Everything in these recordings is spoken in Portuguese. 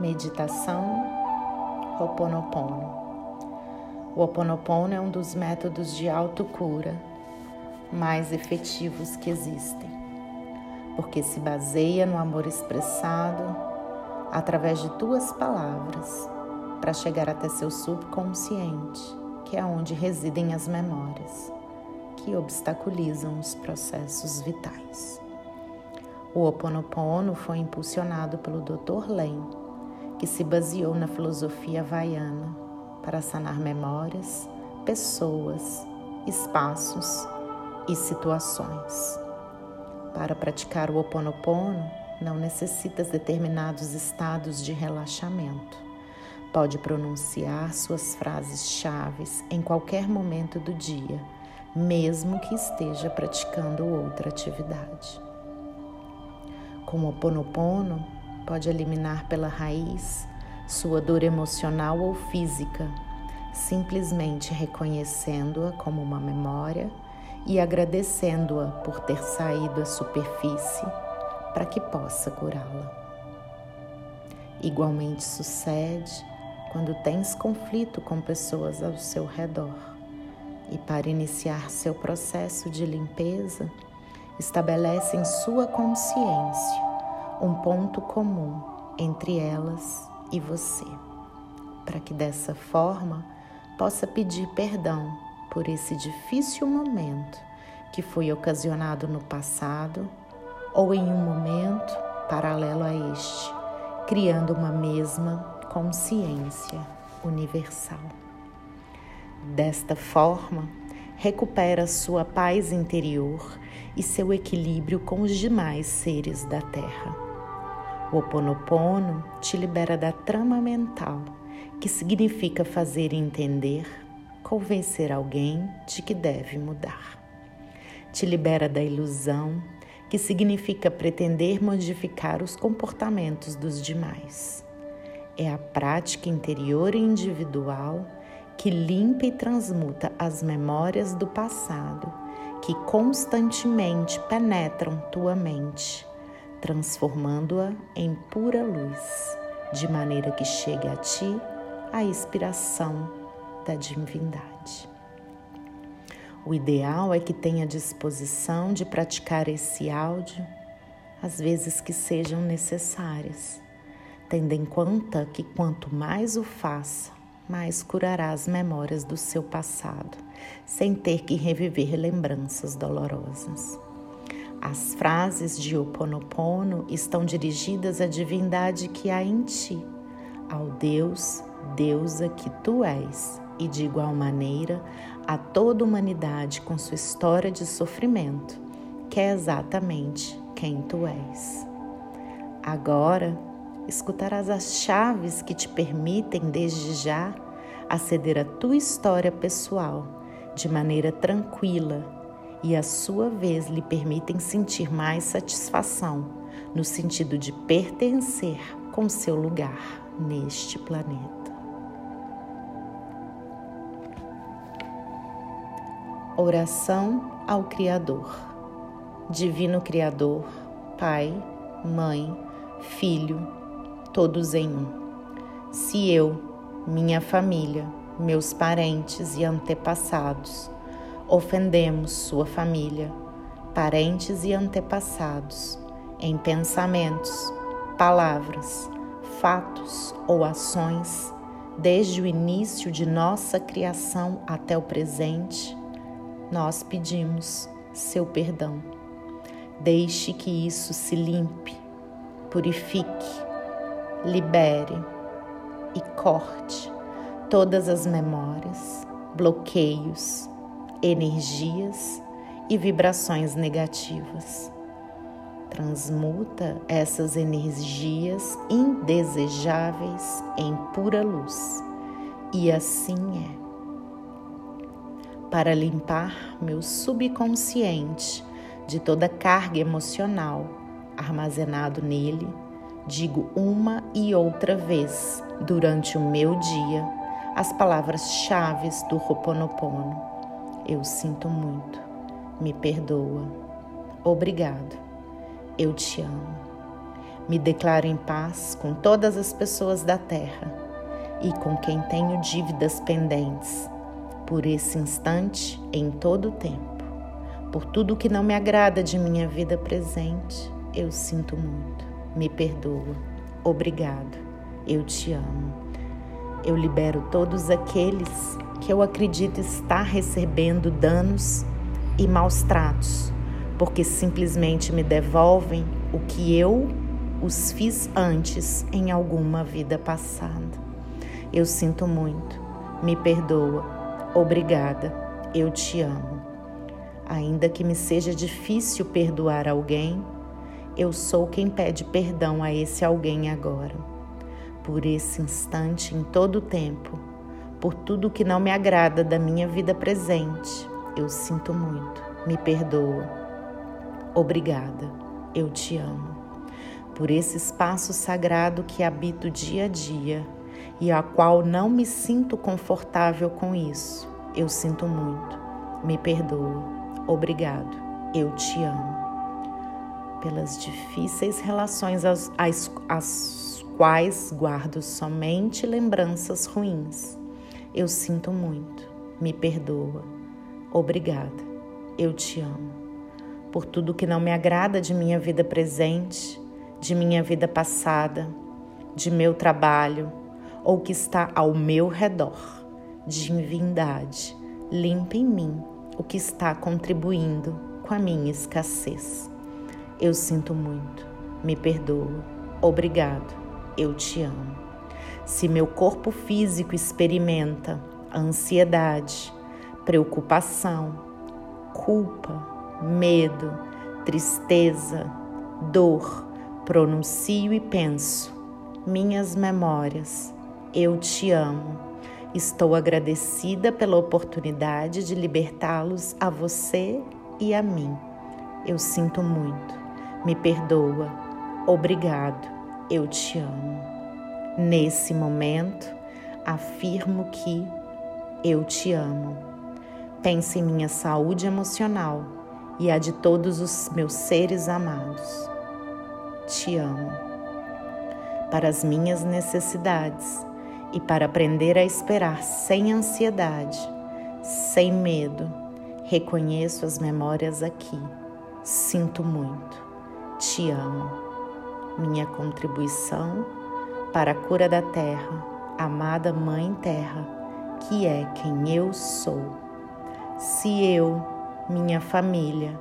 Meditação Ho'oponopono. O Ho'oponopono é um dos métodos de autocura mais efetivos que existem, porque se baseia no amor expressado através de tuas palavras para chegar até seu subconsciente, que é onde residem as memórias que obstaculizam os processos vitais. O Ho Oponopono foi impulsionado pelo Dr. Len, que se baseou na filosofia havaiana para sanar memórias, pessoas, espaços e situações. Para praticar o Oponopono, não necessitas determinados estados de relaxamento. Pode pronunciar suas frases chaves em qualquer momento do dia, mesmo que esteja praticando outra atividade. Com o Ponopono, pode eliminar pela raiz sua dor emocional ou física, simplesmente reconhecendo-a como uma memória e agradecendo-a por ter saído à superfície para que possa curá-la. Igualmente sucede quando tens conflito com pessoas ao seu redor e, para iniciar seu processo de limpeza, estabelece em sua consciência um ponto comum entre elas e você, para que dessa forma possa pedir perdão por esse difícil momento que foi ocasionado no passado ou em um momento paralelo a este, criando uma mesma consciência universal. Desta forma, recupera sua paz interior e seu equilíbrio com os demais seres da Terra. O Oponopono te libera da trama mental, que significa fazer entender, convencer alguém de que deve mudar. Te libera da ilusão, que significa pretender modificar os comportamentos dos demais. É a prática interior e individual que limpa e transmuta as memórias do passado que constantemente penetram tua mente, transformando-a em pura luz, de maneira que chegue a ti a inspiração da divindade. O ideal é que tenha disposição de praticar esse áudio às vezes que sejam necessárias, tendo em conta que quanto mais o faça, mais curará as memórias do seu passado, sem ter que reviver lembranças dolorosas. As frases de Ho Oponopono estão dirigidas à divindade que há em ti, ao Deus, deusa que tu és, e de igual maneira a toda a humanidade com sua história de sofrimento, que é exatamente quem tu és. Agora, escutarás as chaves que te permitem, desde já, aceder à tua história pessoal de maneira tranquila e, à sua vez, lhe permitem sentir mais satisfação no sentido de pertencer com seu lugar neste planeta. Oração ao Criador. Divino Criador, Pai, Mãe, Filho, todos em um. Se eu, minha família, meus parentes e antepassados, ofendemos sua família, parentes e antepassados, em pensamentos, palavras, fatos ou ações, desde o início de nossa criação até o presente, nós pedimos seu perdão. Deixe que isso se limpe, purifique, libere e corte todas as memórias, bloqueios, energias e vibrações negativas. Transmuta essas energias indesejáveis em pura luz, e assim é. Para limpar meu subconsciente de toda carga emocional armazenado nele, digo uma e outra vez durante o meu dia as palavras-chave do Ho'oponopono. Eu sinto muito, me perdoa, obrigado, eu te amo. Me declaro em paz com todas as pessoas da terra e com quem tenho dívidas pendentes, por esse instante, em todo o tempo. Por tudo que não me agrada de minha vida presente, eu sinto muito. Me perdoa. Obrigado. Eu te amo. Eu libero todos aqueles que eu acredito estar recebendo danos e maus tratos, porque simplesmente me devolvem o que eu os fiz antes em alguma vida passada. Eu sinto muito, me perdoa, obrigada, eu te amo. Ainda que me seja difícil perdoar alguém, eu sou quem pede perdão a esse alguém agora. Por esse instante, em todo o tempo, por tudo que não me agrada da minha vida presente, eu sinto muito, me perdoa. Obrigada, eu te amo por esse espaço sagrado que habito dia a dia e a qual não me sinto confortável com isso. Eu sinto muito. Me perdoa. Obrigado. Eu te amo. Pelas difíceis relações às, às, às quais guardo somente lembranças ruins. Eu sinto muito. Me perdoa. Obrigada. Eu te amo. Por tudo que não me agrada de minha vida presente, de minha vida passada, de meu trabalho ou que está ao meu redor, divindade, limpa em mim o que está contribuindo com a minha escassez. Eu sinto muito, me perdoa, obrigado, eu te amo. Se meu corpo físico experimenta ansiedade, preocupação, culpa, medo, tristeza, dor, pronuncio e penso, minhas memórias, eu te amo. Estou agradecida pela oportunidade de libertá-los a você e a mim. Eu sinto muito. Me perdoa. Obrigado. Eu te amo. Nesse momento, afirmo que eu te amo. Pense em minha saúde emocional e a de todos os meus seres amados te amo. Para as minhas necessidades e para aprender a esperar sem ansiedade, sem medo, reconheço as memórias aqui. Sinto muito. Te amo. Minha contribuição para a cura da terra, amada Mãe Terra, que é quem eu sou. Se eu, minha família,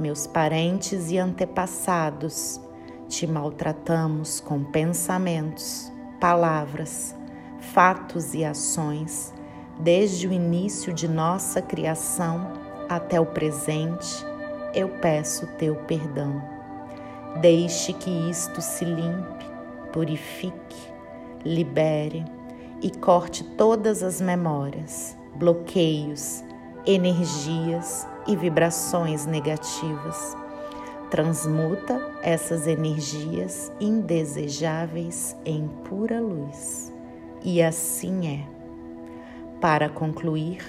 meus parentes e antepassados te maltratamos com pensamentos, palavras, fatos e ações, desde o início de nossa criação até o presente, eu peço teu perdão. Deixe que isto se limpe, purifique, libere e corte todas as memórias, bloqueios, energias e vibrações negativas transmuta essas energias indesejáveis em pura luz. E assim é. Para concluir,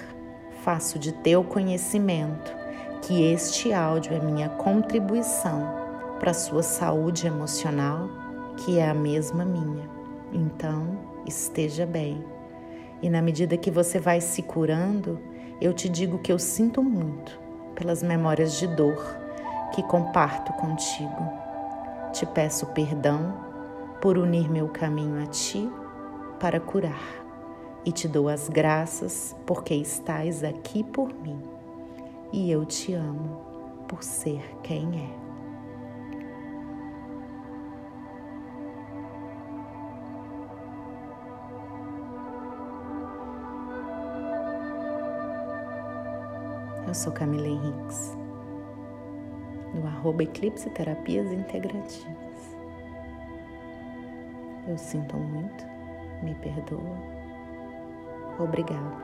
faço de teu conhecimento que este áudio é minha contribuição para sua saúde emocional, que é a mesma minha. Então, esteja bem. E na medida que você vai se curando, eu te digo que eu sinto muito pelas memórias de dor que comparto contigo. Te peço perdão por unir meu caminho a ti para curar e te dou as graças porque estás aqui por mim e eu te amo por ser quem é. Eu sou Camila Henriques no arroba Eclipse Terapias Integrativas. Eu sinto muito, me perdoa. Obrigado.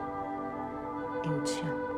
Eu te amo.